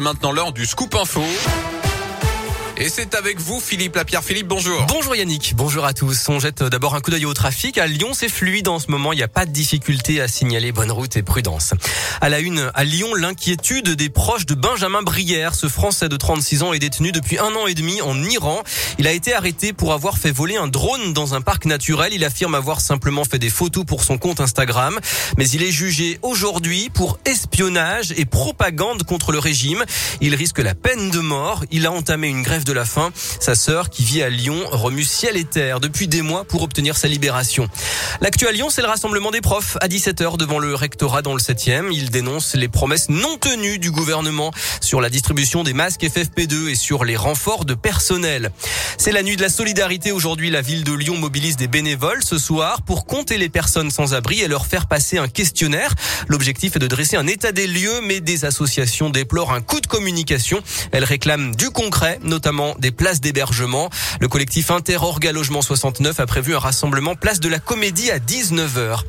Maintenant l'heure du scoop info. Et c'est avec vous, Philippe Lapierre. Philippe, bonjour. Bonjour Yannick, bonjour à tous. On jette d'abord un coup d'œil au trafic. À Lyon, c'est fluide en ce moment. Il n'y a pas de difficulté à signaler. Bonne route et prudence. À la une, à Lyon, l'inquiétude des proches de Benjamin Brière. Ce Français de 36 ans est détenu depuis un an et demi en Iran. Il a été arrêté pour avoir fait voler un drone dans un parc naturel. Il affirme avoir simplement fait des photos pour son compte Instagram. Mais il est jugé aujourd'hui pour espionnage et propagande contre le régime. Il risque la peine de mort. Il a entamé une grève de la faim. Sa sœur, qui vit à Lyon, remue ciel et terre depuis des mois pour obtenir sa libération. L'actu à Lyon, c'est le rassemblement des profs à 17h devant le rectorat dans le 7e. Il dénonce les promesses non tenues du gouvernement sur la distribution des masques FFP2 et sur les renforts de personnel. C'est la nuit de la solidarité. Aujourd'hui, la ville de Lyon mobilise des bénévoles ce soir pour compter les personnes sans abri et leur faire passer un questionnaire. L'objectif est de dresser un état des lieux, mais des associations déplorent un coup de communication. Elles réclament du concret, notamment des places d'hébergement. Le collectif Interorga Logement 69 a prévu un rassemblement place de la Comédie à 19h.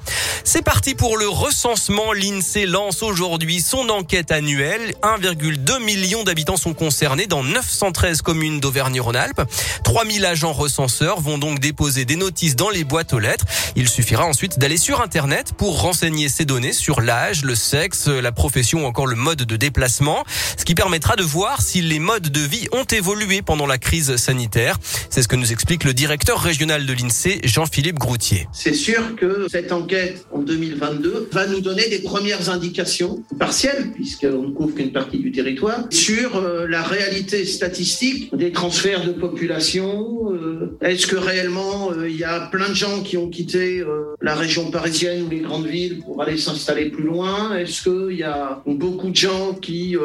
C'est parti pour le recensement. L'INSEE lance aujourd'hui son enquête annuelle. 1,2 million d'habitants sont concernés dans 913 communes d'Auvergne-Rhône-Alpes. 3000 agents recenseurs vont donc déposer des notices dans les boîtes aux lettres. Il suffira ensuite d'aller sur Internet pour renseigner ces données sur l'âge, le sexe, la profession ou encore le mode de déplacement, ce qui permettra de voir si les modes de vie ont évolué pendant la crise sanitaire. C'est ce que nous explique le directeur régional de l'INSEE, Jean-Philippe Groutier. C'est sûr que cette enquête en 2022 va nous donner des premières indications partielles, puisqu'on ne couvre qu'une partie du territoire, sur euh, la réalité statistique des transferts de population. Euh, est-ce que réellement euh, il y a plein de gens qui ont quitté la région parisienne ou les grandes villes pour aller s'installer plus loin? Est-ce qu'il y a beaucoup de gens qui,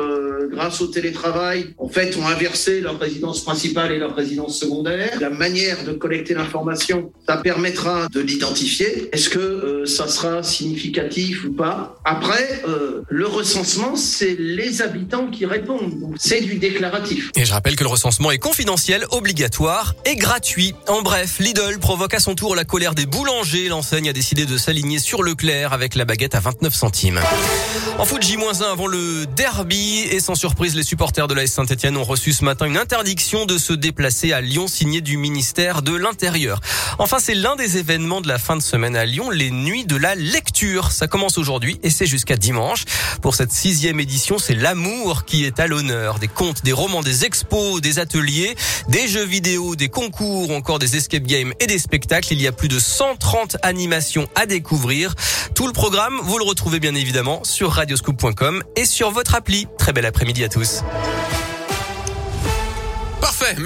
grâce au télétravail, en fait, ont inversé leur résidence principale et leur résidence secondaire. La manière de collecter l'information, ça permettra de l'identifier. Est-ce que euh, ça sera significatif ou pas? Après, euh, le recensement, c'est les habitants qui répondent. C'est du déclaratif. Et je rappelle que le recensement est confidentiel, obligatoire et gratuit. En bref, Lidl provoque à son tour la colère des boulangers. L'enseigne a décidé de s'aligner sur Leclerc avec la baguette à 29 centimes. En foot J-1 avant le derby et sans surprise, les supporters de la Saint-Etienne ont reçu ce matin une interdiction de se déplacer à Lyon signée du ministère de l'Intérieur. Enfin, c'est l'un des événements de la fin de semaine à Lyon, les nuits de la lecture. Ça commence aujourd'hui et c'est jusqu'à dimanche. Pour cette sixième édition, c'est l'amour qui est à l'honneur. Des contes, des romans, des expos, des ateliers, des jeux vidéo, des concours, encore des escape games et des spectacles. Il y a plus de 130 animations à découvrir. Tout le programme, vous le retrouvez bien évidemment sur radioscoop.com et sur votre appli. Très bel après-midi à tous. Merci.